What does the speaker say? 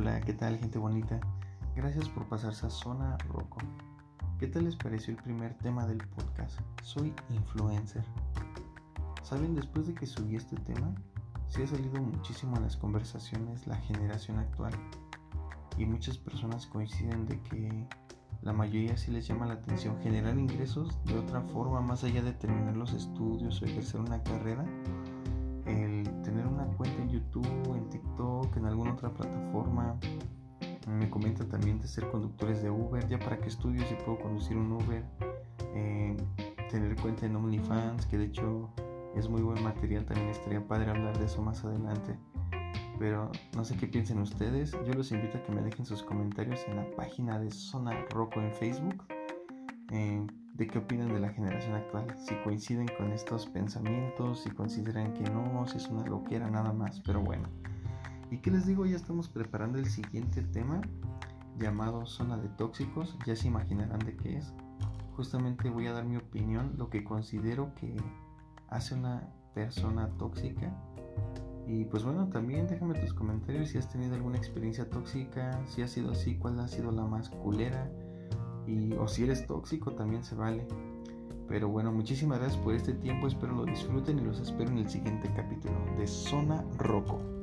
Hola, ¿qué tal gente bonita? Gracias por pasarse a Zona Roco. ¿Qué tal les pareció el primer tema del podcast? Soy influencer. ¿Saben después de que subí este tema? Sí ha salido muchísimo en las conversaciones la generación actual y muchas personas coinciden de que la mayoría sí les llama la atención generar ingresos de otra forma más allá de terminar los estudios o ejercer una carrera el tener una cuenta en YouTube, en TikTok, en alguna otra plataforma. Me comenta también de ser conductores de Uber, ya para qué estudio si puedo conducir un Uber. Eh, tener cuenta en OnlyFans, que de hecho es muy buen material, también estaría padre hablar de eso más adelante. Pero no sé qué piensen ustedes, yo los invito a que me dejen sus comentarios en la página de Zona Roco en Facebook. Eh, de qué opinan de la generación actual, si coinciden con estos pensamientos, si consideran que no, si es una loquera nada más, pero bueno. ¿Y qué les digo? Ya estamos preparando el siguiente tema llamado zona de tóxicos, ya se imaginarán de qué es. Justamente voy a dar mi opinión, lo que considero que hace una persona tóxica. Y pues bueno, también déjame tus comentarios si has tenido alguna experiencia tóxica, si ha sido así, cuál ha sido la más culera y, o si eres tóxico también se vale. Pero bueno, muchísimas gracias por este tiempo, espero lo disfruten y los espero en el siguiente capítulo de Zona Roco.